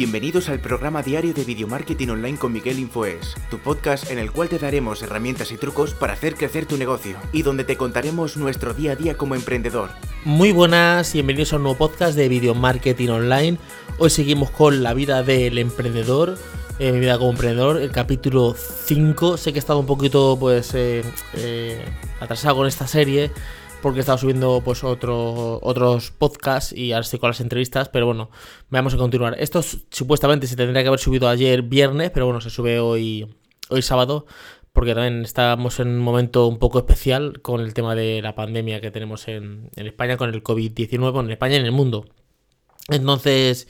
Bienvenidos al programa diario de Video Marketing Online con Miguel Infoes, tu podcast en el cual te daremos herramientas y trucos para hacer crecer tu negocio y donde te contaremos nuestro día a día como emprendedor. Muy buenas y bienvenidos a un nuevo podcast de Video Marketing Online. Hoy seguimos con la vida del emprendedor, eh, mi vida como emprendedor, el capítulo 5. Sé que he estado un poquito pues eh, eh, atrasado con esta serie porque he estado subiendo pues otro, otros podcasts y ahora estoy con las entrevistas, pero bueno, vamos a continuar. Esto supuestamente se tendría que haber subido ayer viernes, pero bueno, se sube hoy, hoy sábado, porque también estamos en un momento un poco especial con el tema de la pandemia que tenemos en, en España, con el COVID-19, en España y en el mundo. Entonces,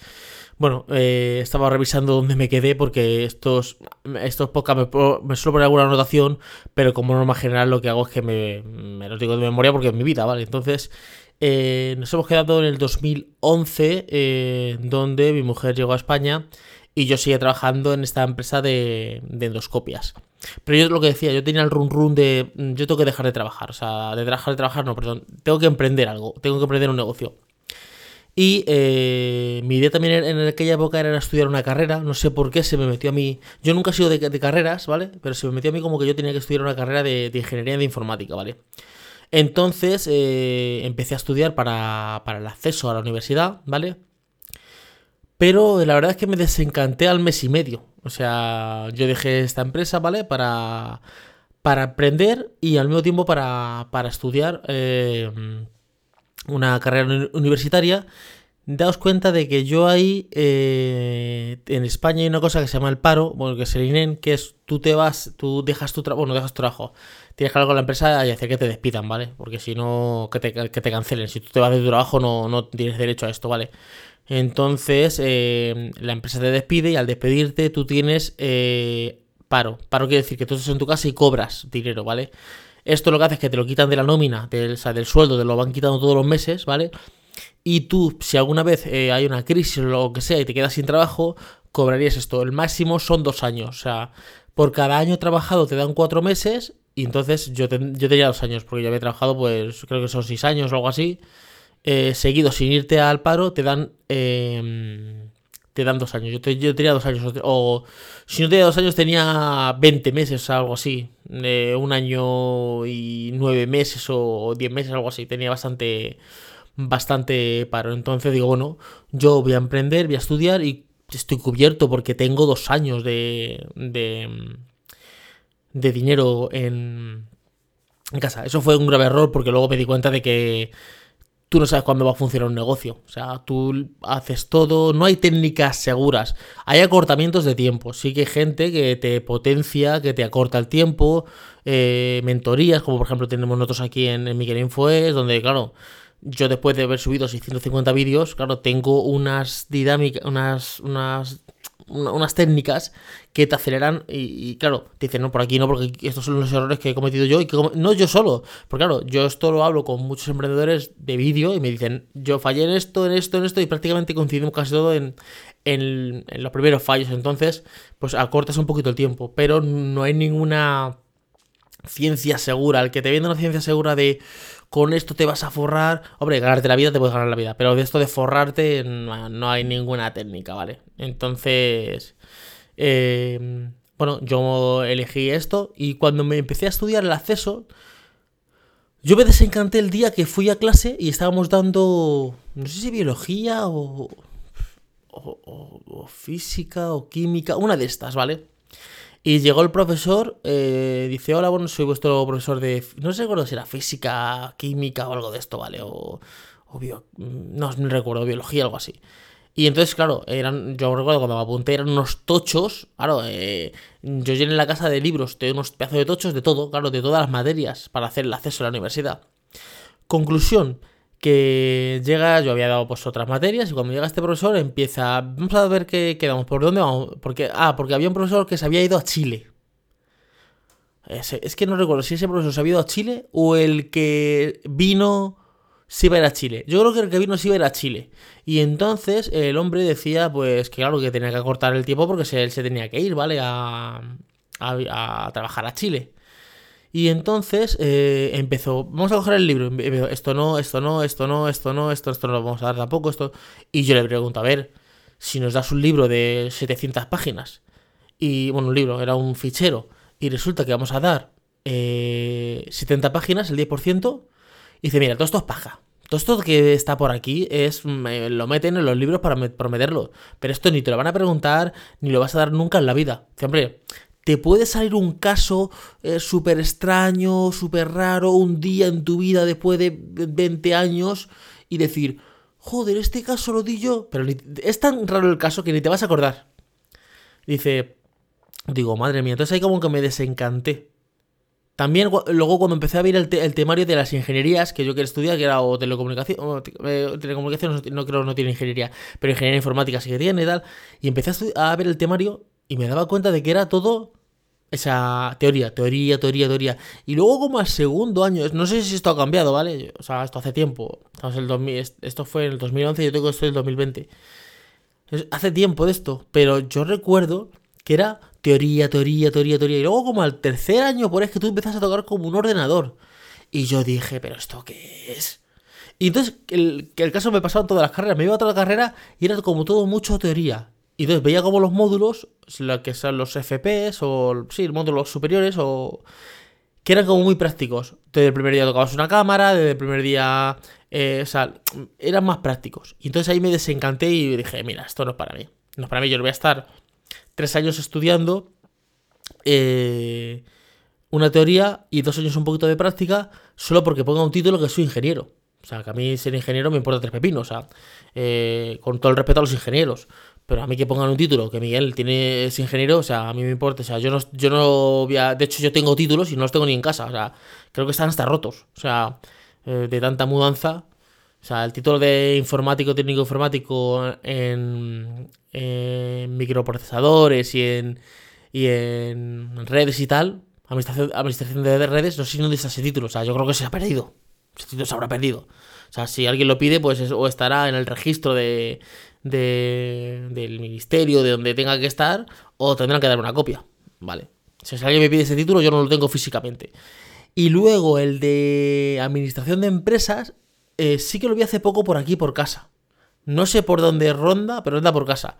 bueno, eh, estaba revisando dónde me quedé porque estos, estos podcasts me, suelo poner alguna anotación, pero como norma general lo que hago es que me, me los digo de memoria porque es mi vida, ¿vale? Entonces, eh, nos hemos quedado en el 2011, eh, donde mi mujer llegó a España y yo seguía trabajando en esta empresa de, endoscopias. Pero yo lo que decía, yo tenía el run run de yo tengo que dejar de trabajar, o sea, de dejar de trabajar, no, perdón, tengo que emprender algo, tengo que emprender un negocio. Y eh, mi idea también en aquella época era estudiar una carrera, no sé por qué se me metió a mí, yo nunca he sido de, carreras, ¿vale? Pero se me metió a mí como que yo tenía que estudiar una carrera de, ingeniería de informática, ¿vale? Entonces eh, empecé a estudiar para, para el acceso a la universidad, ¿vale? Pero la verdad es que me desencanté al mes y medio. O sea, yo dejé esta empresa, ¿vale? Para, para aprender y al mismo tiempo para, para estudiar. Eh, una carrera universitaria, daos cuenta de que yo ahí, eh, en España hay una cosa que se llama el paro, bueno, que es el INEN, que es tú te vas, tú dejas tu trabajo, bueno, dejas tu trabajo, tienes que hablar con la empresa y hacer que te despidan, ¿vale? Porque si no, que te, que te cancelen. Si tú te vas de tu trabajo, no, no tienes derecho a esto, ¿vale? Entonces, eh, la empresa te despide y al despedirte tú tienes eh, paro. Paro quiere decir que tú estás en tu casa y cobras dinero, ¿vale? Esto lo que hace es que te lo quitan de la nómina, del, o sea, del sueldo, te lo van quitando todos los meses, ¿vale? Y tú, si alguna vez eh, hay una crisis o lo que sea y te quedas sin trabajo, cobrarías esto. El máximo son dos años. O sea, por cada año trabajado te dan cuatro meses y entonces yo, yo tenía dos años, porque yo había trabajado, pues creo que son seis años o algo así. Eh, seguido sin irte al paro, te dan eh, te dan dos años. Yo, tenía dos años, o si no tenía dos años, tenía 20 meses, algo así. un año y nueve meses o diez meses, algo así. Tenía bastante, bastante paro. Entonces digo, bueno, yo voy a emprender, voy a estudiar y estoy cubierto porque tengo dos años de, de, de dinero en casa. Eso fue un grave error porque luego me di cuenta de que tú no sabes cuándo va a funcionar un negocio. O sea, tú haces todo, no hay técnicas seguras. Hay acortamientos de tiempo. Sí que hay gente que te potencia, que te acorta el tiempo, eh, mentorías, como por ejemplo tenemos nosotros aquí en, en Miguel Infoes, donde, claro, yo después de haber subido 650 vídeos, claro, tengo unas dinámicas, unas, unas unas técnicas que te aceleran y, claro, te dicen, no, por aquí no, porque estos son los errores que he cometido yo y que no yo solo, porque claro, yo esto lo hablo con muchos emprendedores de vídeo y me dicen, yo fallé en esto, en esto, en esto y prácticamente coincidimos casi todo en, en, en los primeros fallos, entonces pues acortas un poquito el tiempo, pero no hay ninguna ciencia segura, el que te venda una ciencia segura de con esto te vas a forrar. Hombre, ganarte la vida te puedes ganar la vida, pero de esto de forrarte no, hay ninguna técnica, ¿vale? Entonces, em, bueno, yo elegí esto y cuando me empecé a estudiar el acceso, yo me desencanté el día que fui a clase y estábamos dando, no sé si biología o, o física o química, una de estas, ¿vale? Y llegó el profesor, eh, dice, hola, bueno, soy vuestro profesor de... No sé si era física, química o algo de esto, ¿vale? O, o no, no recuerdo, biología, algo así. Y entonces, claro, eran, yo recuerdo cuando me apunté, eran unos tochos. Claro, eh, yo llené la casa de libros, de unos pedazos de tochos de todo, claro, de todas las materias para hacer el acceso a la universidad. Conclusión, que llega, yo había dado pues otras materias y cuando llega este profesor empieza, vamos a ver qué quedamos, por dónde vamos, porque, ah, porque había un profesor que se había ido a Chile. Es, que no recuerdo si ese profesor se había ido a Chile o el que vino se iba a ir a Chile. Yo creo que el que vino se iba a ir a Chile. Y entonces el hombre decía, pues que claro, que tenía que acortar el tiempo porque él se tenía que ir, ¿vale? A, a trabajar a Chile. Y entonces eh, empezó, vamos a coger el libro, esto no, esto no, esto no, esto no, esto, esto no lo vamos a dar tampoco, esto... Y yo le pregunto, a ver, si nos das un libro de 700 páginas, y bueno, un libro, era un fichero, y resulta que vamos a dar eh, 70 páginas, el 10%, y dice, mira, todo esto es paja. Todo esto que está por aquí es lo meten en los libros para prometerlo. Pero esto ni te lo van a preguntar, ni lo vas a dar nunca en la vida. Dice, hombre, te puede salir un caso eh, súper extraño, súper raro, un día en tu vida después de 20 años y decir, joder, este caso lo di yo. Pero es tan raro el caso que ni te vas a acordar. Dice, digo, madre mía, entonces ahí como que me desencanté. También luego cuando empecé a ver el, temario de las ingenierías que yo quería estudiar, que era o telecomunicación, o eh, telecomunicación no, creo no tiene ingeniería, pero ingeniería informática sí que tiene y tal, y empecé a, a ver el temario y me daba cuenta de que era todo esa teoría, teoría, teoría, teoría. Y luego como al segundo año, no sé si esto ha cambiado, ¿vale? O sea, esto hace tiempo. el 2000, esto fue en el 2011 y yo tengo esto en el 2020. Hace tiempo de esto, pero yo recuerdo que era teoría, teoría, teoría, teoría. Y luego como al tercer año, por es que tú empiezas a tocar como un ordenador. Y yo dije, ¿pero esto qué es? Y entonces, el, el caso me pasaba en todas las carreras. Me iba a la carrera y era como todo mucho teoría. Y entonces veía como los módulos, lo que son los FPS o, sí, módulos superiores o... Que eran como muy prácticos. Desde el primer día tocabas una cámara, desde el primer día... Eh, o sea, eran más prácticos. Y entonces ahí me desencanté y dije, mira, esto no es para mí. No es para mí, yo no voy a estar tres años estudiando eh, una teoría y dos años un poquito de práctica solo porque ponga un título que soy ingeniero. O sea, que a mí ser ingeniero me importa tres pepinos. O sea, eh, con todo el respeto a los ingenieros. Pero a mí que pongan un título, que Miguel tiene, es ingeniero, o sea, a mí me importa. O sea, yo no, yo no voy a, De hecho, yo tengo títulos y no los tengo ni en casa. O sea, creo que están hasta rotos. O sea, eh, de tanta mudanza. O sea, el título de informático, técnico informático en, en microprocesadores y en, y en redes y tal, administración, de redes, no sé si no ese título. O sea, yo creo que se ha perdido. Ese título se habrá perdido. O sea, si alguien lo pide, pues o estará en el registro de, de, del ministerio, de donde tenga que estar, o tendrán que dar una copia. Vale. Si alguien me pide ese título, yo no lo tengo físicamente. Y luego el de administración de empresas, eh, sí que lo vi hace poco por aquí, por casa. No sé por dónde ronda, pero anda por casa.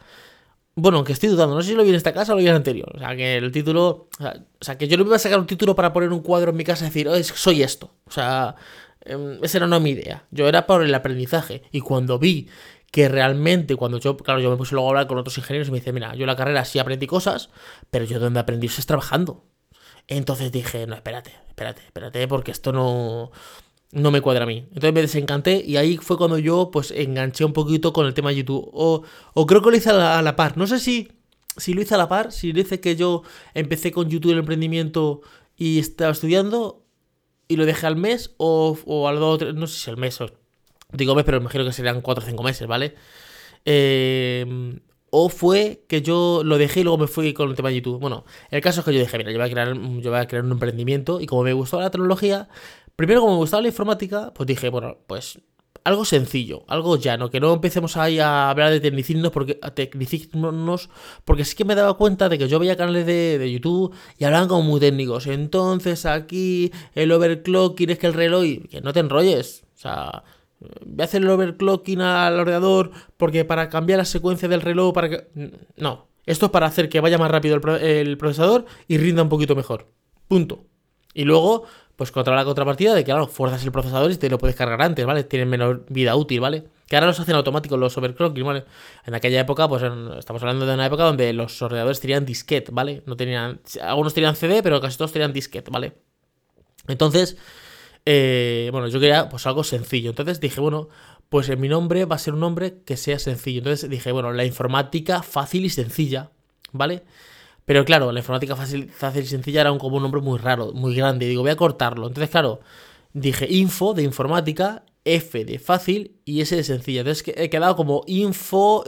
Bueno, aunque estoy dudando, no sé si lo vi en esta casa o lo vi en anterior. O sea, que el título. O sea, que yo no me iba a sacar un título para poner un cuadro en mi casa y decir, oh, soy esto. O sea, em, esa era no mi idea. Yo era por el aprendizaje. Y cuando vi que realmente, cuando yo, claro, yo me puse luego a hablar con otros ingenieros y me dice, mira, yo la carrera sí aprendí cosas, pero yo donde aprendí es trabajando. Entonces dije, no, espérate, espérate, espérate, porque esto no no me cuadra a mí. Entonces me desencanté y ahí fue cuando yo pues enganché un poquito con el tema de YouTube. O, o creo que lo hice a la, par. No sé si, si lo hice a la par, si lo hice que yo empecé con YouTube el emprendimiento y estaba estudiando y lo dejé al mes o, o al dos no sé si al mes o digo mes, pero imagino que serían 4 o 5 meses, ¿vale? Eh, o fue que yo lo dejé y luego me fui con el tema de YouTube. Bueno, el caso es que yo dije, mira, yo voy a crear, yo voy a crear un emprendimiento y como me gustó la tecnología, Primero, como me gustaba la informática, pues dije, bueno, pues algo sencillo, algo llano, que no empecemos ahí a hablar de tecnicismos porque, tecnicismos, porque sí que me daba cuenta de que yo veía canales de, YouTube y hablaban como muy técnicos. Entonces aquí el overclocking es que el reloj, que no te enrolles, o sea, voy a hacer el overclocking al ordenador porque para cambiar la secuencia del reloj, para que... No, esto es para hacer que vaya más rápido el procesador y rinda un poquito mejor. Punto. Y luego, pues contra la contrapartida de que, claro, fuerzas el procesador y te lo puedes cargar antes, ¿vale? Tienen menor vida útil, ¿vale? Que ahora los hacen automáticos los overclocking, ¿vale? En aquella época, pues estamos hablando de una época donde los ordenadores tenían disquete, ¿vale? No tenían. Algunos tenían CD, pero casi todos tenían disquete, ¿vale? Entonces, eh, bueno, yo quería pues algo sencillo. Entonces dije, bueno, pues mi nombre va a ser un nombre que sea sencillo. Entonces dije, bueno, la informática fácil y sencilla, ¿vale? Pero claro, la informática fácil, fácil y sencilla era un, como un nombre muy raro, muy grande. Digo, voy a cortarlo. Entonces, claro, dije info de informática, F de fácil y S de sencilla. Entonces he quedado como info,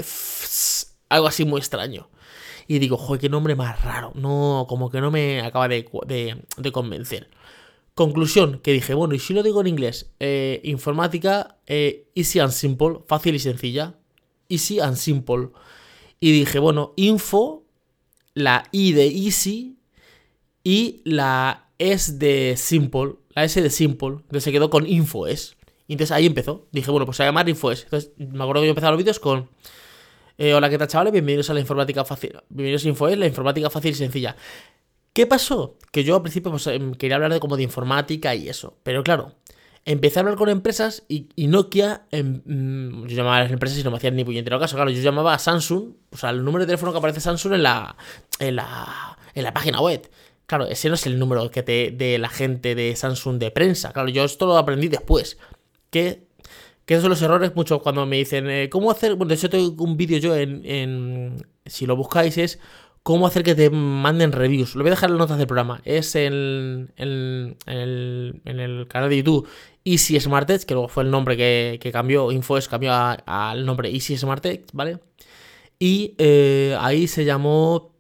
algo así muy extraño. Y digo, joder, qué nombre más raro. No, como que no me acaba de, convencer. Conclusión, que dije, bueno, y si lo digo en inglés, eh, informática, eh, easy and simple, fácil y sencilla. Easy and simple. Y dije, bueno, info la I de Easy y la S de Simple, la S de Simple, entonces se quedó con InfoS. Y entonces ahí empezó. Dije, bueno, pues a llamar InfoS. Entonces me acuerdo que yo empezaba los vídeos con Eh, hola, ¿qué tal, chavales? Bienvenidos a la informática fácil. Bienvenidos a InfoES, la informática fácil y sencilla. ¿Qué pasó? Que yo al principio pues, em, quería hablar de como de informática y eso. Pero claro, empecé a hablar con empresas y, Nokia, em, mm, yo llamaba a las empresas y no me hacían ni puñetero caso. Claro, yo llamaba a Samsung, o sea, el número de teléfono que aparece Samsung en la, en la, en la página web. Claro, ese no es el número que te, de la gente de Samsung de prensa. Claro, yo esto lo aprendí después. Que que esos son los errores mucho cuando me dicen, eh, ¿cómo hacer? Bueno, de hecho tengo un vídeo yo en, si lo buscáis, es cómo hacer que te manden reviews. Lo voy a dejar en las notas del programa. Es en, en, el, canal de YouTube Easy Smart Edge, que luego fue el nombre que, cambió, InfoES cambió al nombre Easy Smart Edge, ¿vale? Y eh, ahí se llamó...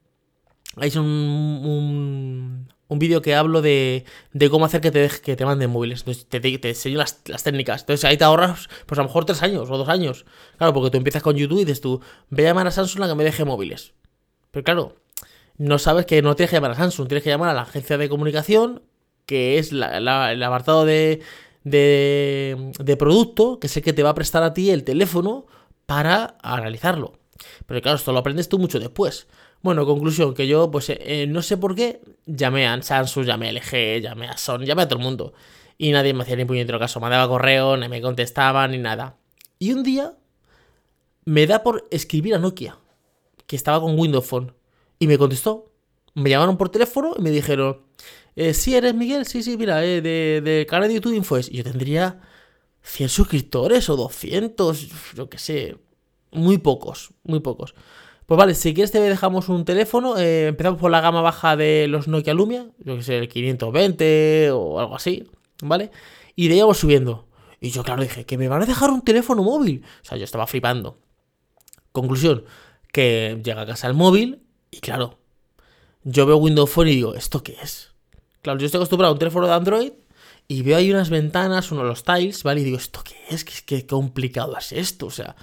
Ahí es un, un vídeo que hablo de, de, cómo hacer que te, que te manden móviles. Entonces te, te, enseño las, las, técnicas. Entonces ahí te ahorras, pues a lo mejor tres años o dos años. Claro, porque tú empiezas con YouTube y dices tú, voy a llamar a Samsung a que me deje móviles. Pero claro, no sabes que no tienes que llamar a Samsung, tienes que llamar a la agencia de comunicación, que es la, el apartado de, de, producto, que el que te va a prestar a ti el teléfono para analizarlo. Pero claro, esto lo aprendes tú mucho después. Bueno, conclusión, que yo, pues, eh, no sé por qué, llamé a Samsung, llamé a LG, llamé a Sony, llamé a todo el mundo. Y nadie me hacía ni puñetero caso. Mandaba correo, ni me contestaban, ni nada. Y un día, me da por escribir a Nokia, que estaba con Windows Phone. Y me contestó. Me llamaron por teléfono y me dijeron, eh, sí, eres Miguel, sí, sí, mira, eh, de, de canal de YouTube Info Y yo tendría 100 suscriptores o 200, yo qué sé, muy pocos, muy pocos. Pues vale, si quieres te dejamos un teléfono. Eh, empezamos por la gama baja de los Nokia Lumia, yo que sé, el 520 o algo así, ¿vale? Y de ahí vamos subiendo. Y yo, claro, dije, que me van a dejar un teléfono móvil. O sea, yo estaba flipando. Conclusión, que llega a casa el móvil y claro, yo veo Windows Phone y digo, ¿esto qué es? Claro, yo estoy acostumbrado a un teléfono de Android y veo ahí unas ventanas, uno de los tiles, ¿vale? Y digo, ¿esto qué es? ¿Qué, complicado es esto? O sea,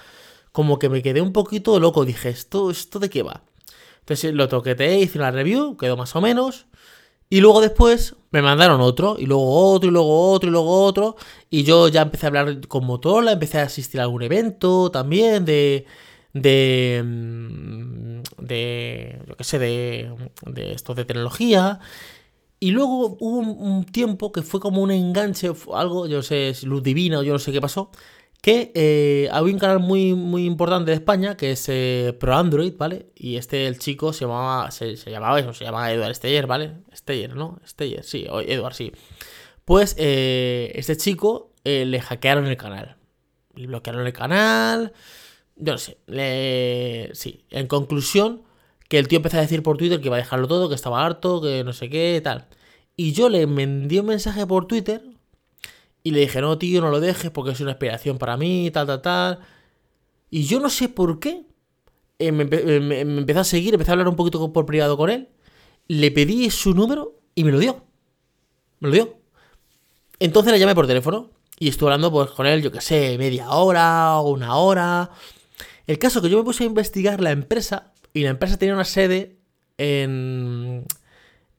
como que me quedé un poquito loco. Dije, ¿esto, esto de qué va? Entonces lo toqueteé, hice una review, quedó más o menos. Y luego después me mandaron otro, y luego otro, y luego otro, y luego otro. Y yo ya empecé a hablar con Motorola, empecé a asistir a algún evento también de. De. Mm, de. yo qué sé, de. de esto de tecnología. Y luego hubo un, tiempo que fue como un enganche, algo, yo no sé, luz divina o yo no sé qué pasó, que eh, había un canal muy, muy importante de España que es eh, Pro Android, ¿vale? Y este, el chico, se llamaba, se, llamaba eso, se llamaba Edward Steyer, ¿vale? Steyer, ¿no? Steyer, sí, Edward, sí. Pues eh, este chico le hackearon el canal. Le bloquearon el canal. Yo no sé. Le... Sí, en conclusión, que el tío empezó a decir por Twitter que iba a dejarlo todo, que estaba harto, que no sé qué, tal. Y yo le envié un mensaje por Twitter y le dije, no, tío, no lo dejes porque es una inspiración para mí, tal, tal, tal. Y yo no sé por qué. Eh, me, empezó a seguir, empecé a hablar un poquito por privado con él. Le pedí su número y me lo dio. Me lo dio. Entonces le llamé por teléfono y estuve hablando pues, con él, yo qué sé, media hora o una hora. El caso que yo me puse a investigar la empresa y la empresa tenía una sede en,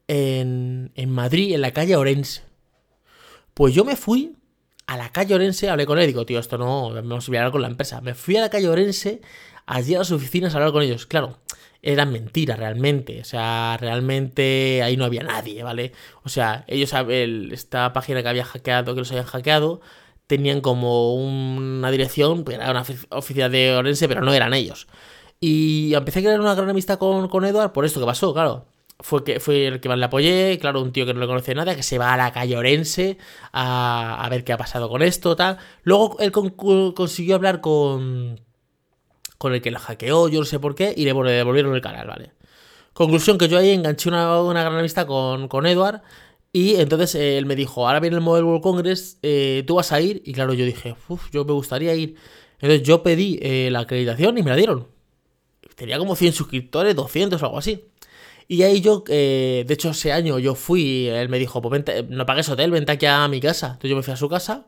en, en Madrid, en la calle Orense. Pues yo me fui a la calle Orense, hablé con él, digo, tío, esto no, vamos a hablar con la empresa. Me fui a la calle Orense, allí a las oficinas a hablar con ellos. Claro, era mentira realmente, o sea, realmente ahí no había nadie, ¿vale? O sea, ellos, esta página que había hackeado, que los habían hackeado, tenían como una dirección, era una oficina de Orense, pero no eran ellos. Y empecé a crear una gran amistad con, con Edward por esto que pasó, claro fue, que, fue el que más le apoyé, claro, un tío que no le conoce nada, que se va a la calle Orense a, ver qué ha pasado con esto, tal. Luego él consiguió hablar con, con el que lo hackeó, yo no sé por qué, y le devolvieron el canal, ¿vale? Conclusión que yo ahí enganché una, una gran amistad con, con Edward. Y entonces eh, él me dijo, ahora viene el Mobile World Congress, eh, tú vas a ir. Y claro, yo dije, uff, yo me gustaría ir. Entonces yo pedí eh, la acreditación y me la dieron. Tenía como 100 suscriptores, 200 o algo así. Y ahí yo, de hecho, ese año yo fui, él me dijo, pues vente, no pagues hotel, vente aquí a mi casa. Entonces yo me fui a su casa,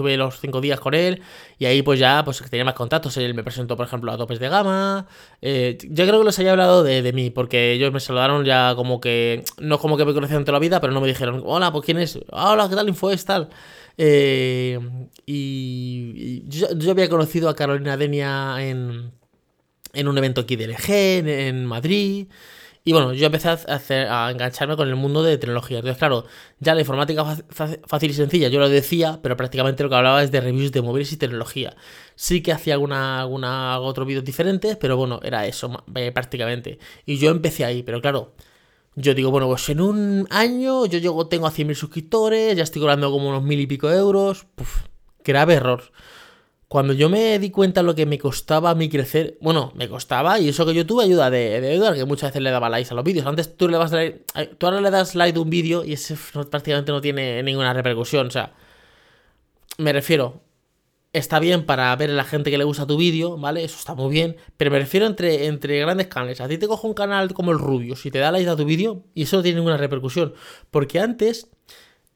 estuve los cinco días con él y ahí pues ya pues tenía más contactos. Él me presentó, por ejemplo, a topes de gama. Eh, yo creo que les haya hablado de, mí, porque ellos me saludaron ya como que, no como que me conocían toda la vida, pero no me dijeron, hola, pues quién es, hola, ¿qué tal info es tal? Eh, y, yo, yo, había conocido a Carolina Denia en, en un evento aquí de LG, en, Madrid. Y bueno, yo empecé a, hacer, engancharme con el mundo de tecnología. Entonces, claro, ya la informática fácil y sencilla, yo lo decía, pero prácticamente lo que hablaba es de reviews de móviles y tecnología. Sí que hacía alguna, alguna otro vídeo diferentes, pero bueno, era eso eh, prácticamente. Y yo empecé ahí, pero claro, yo digo, bueno, pues en un año yo llego, tengo a 100.000 suscriptores, ya estoy cobrando como unos mil y pico euros. Puf, grave error. Cuando yo me di cuenta lo que me costaba a mí crecer, bueno, me costaba, y eso que yo tuve ayuda de, de que muchas veces le daba likes a los vídeos. Antes tú le das like, tú ahora le das like de un vídeo y ese prácticamente no tiene ninguna repercusión. O sea, me refiero, está bien para ver a la gente que le gusta tu vídeo, ¿vale? Eso está muy bien. Pero me refiero entre, entre grandes canales. A ti te cojo un canal como el Rubio, si te da like a tu vídeo, y eso no tiene ninguna repercusión. Porque antes,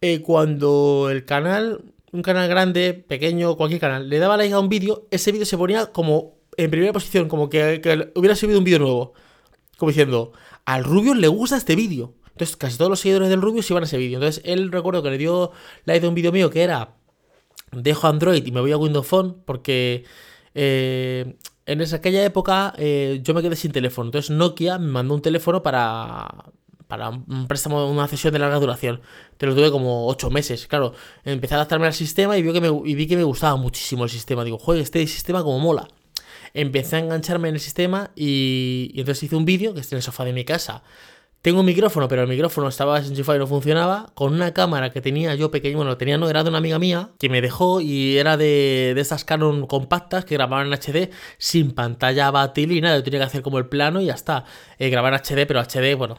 eh, cuando el canal, un canal grande, pequeño, cualquier canal, le daba like a un vídeo, ese vídeo se ponía como en primera posición, como que, hubiera subido un vídeo nuevo. Como diciendo, al Rubio le gusta este vídeo. Entonces, casi todos los seguidores del Rubio se iban a ese vídeo. Entonces, él recuerdo que le dio like a un vídeo mío que era dejo Android y me voy a Windows Phone porque eh, en esa, aquella época eh, yo me quedé sin teléfono. Entonces Nokia me mandó un teléfono para, para un préstamo, una sesión de larga duración. Te lo tuve como 8 meses. Claro, empecé a adaptarme al sistema y vi que me, vi que me gustaba muchísimo el sistema. Digo, joder, este sistema como mola. Empecé a engancharme en el sistema y, entonces hice un vídeo que está en el sofá de mi casa tengo un micrófono, pero el micrófono estaba desenchufado y no funcionaba. Con una cámara que tenía yo pequeño, bueno, tenía no, era de una amiga mía que me dejó y era de, de esas Canon compactas que grababan en HD sin pantalla bátil y nada. Yo tenía que hacer como el plano y ya está. Eh, grabar HD, pero HD, bueno,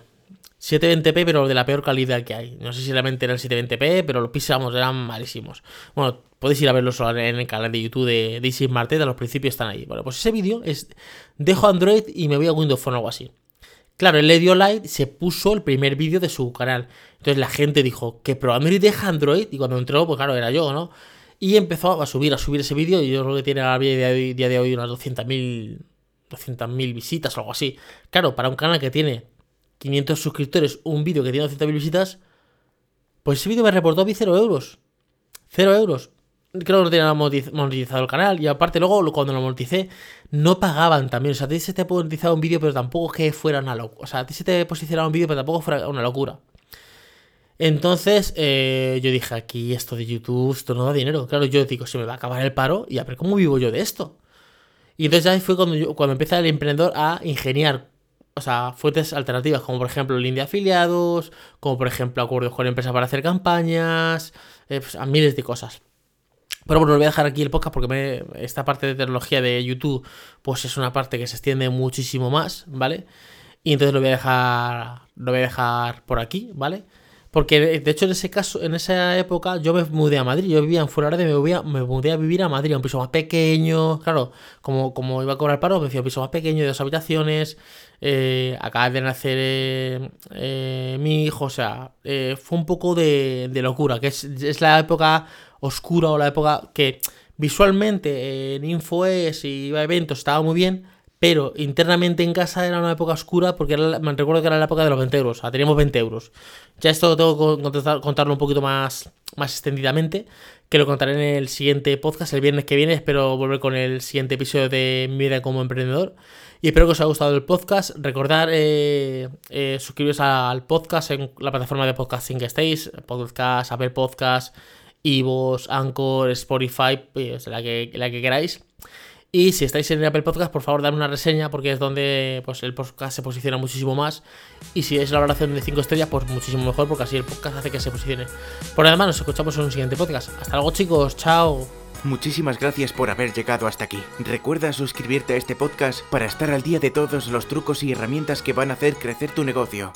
720p, pero de la peor calidad que hay. No sé si realmente eran 720p, pero los pisamos, eran malísimos. Bueno, podéis ir a verlos en el canal de YouTube de Daisy Martet, a los principios están ahí. Bueno, pues ese vídeo es. Dejo Android y me voy a Windows Phone o algo así. Claro, él le dio like, se puso el primer vídeo de su canal. Entonces la gente dijo que probablemente deja Android. Y cuando entró, pues claro, era yo, ¿no? Y empezó a subir, a subir ese vídeo. Y yo creo que tiene a día de hoy, unas 200.000 200.000 visitas o algo así. Claro, para un canal que tiene 500 suscriptores, un vídeo que tiene 200.000 visitas, pues ese vídeo me reportó a mí 0 euros. 0 euros creo que no tenía monetizado el canal. Y aparte, luego cuando lo moneticé, no pagaban también. O sea, a ti se te ha monetizado un vídeo, pero tampoco que fuera una locura. O sea, a ti se te posicionaba un vídeo, pero tampoco fuera una locura. Entonces, eh, yo dije, aquí esto de YouTube, esto no da dinero. Claro, yo digo, se me va a acabar el paro. Y a ver, ¿cómo vivo yo de esto? Y entonces ahí fue cuando, yo, cuando empecé el emprendedor a ingeniar o sea, fuentes alternativas, como por ejemplo link de afiliados, como por ejemplo acuerdos con empresas para hacer campañas, eh, pues, a miles de cosas. Pero bueno, lo voy a dejar aquí el podcast porque esta parte de tecnología de YouTube, pues es una parte que se extiende muchísimo más, ¿vale? Y entonces lo voy a dejar, lo voy a dejar por aquí, ¿vale? Porque de hecho en ese caso, en esa época, yo me mudé a Madrid. Yo vivía en Fuenlabrada me, me mudé a vivir a Madrid, a un piso más pequeño. Claro, como, como iba a cobrar paro, me fui un piso más pequeño, de dos habitaciones. Eh, acaba de nacer eh, eh, mi hijo, o sea, eh, fue un poco de, de locura. Que es, es la época oscura o la época que visualmente en InfoES y iba a eventos estaba muy bien, pero internamente en casa era una época oscura porque me recuerdo que era la época de los 20 euros, o sea, teníamos 20 euros. Ya esto tengo que contarlo un poquito más, más extendidamente, que lo contaré en el siguiente podcast, el viernes que viene, espero volver con el siguiente episodio de Mi vida como emprendedor. Y espero que os haya gustado el podcast. Recordar eh, eh, suscribiros al podcast en la plataforma de podcasting que estéis, podcast, Apple Podcast, Ivos, Anchor, Spotify, pues la que, la que queráis. Y si estáis en Apple Podcast, por favor, dad una reseña porque es donde pues, el podcast se posiciona muchísimo más. Y si es la valoración de 5 estrellas, pues muchísimo mejor porque así el podcast hace que se posicione. Por además, nos escuchamos en un siguiente podcast. Hasta luego, chicos. Chao. Muchísimas gracias por haber llegado hasta aquí. Recuerda suscribirte a este podcast para estar al día de todos los trucos y herramientas que van a hacer crecer tu negocio.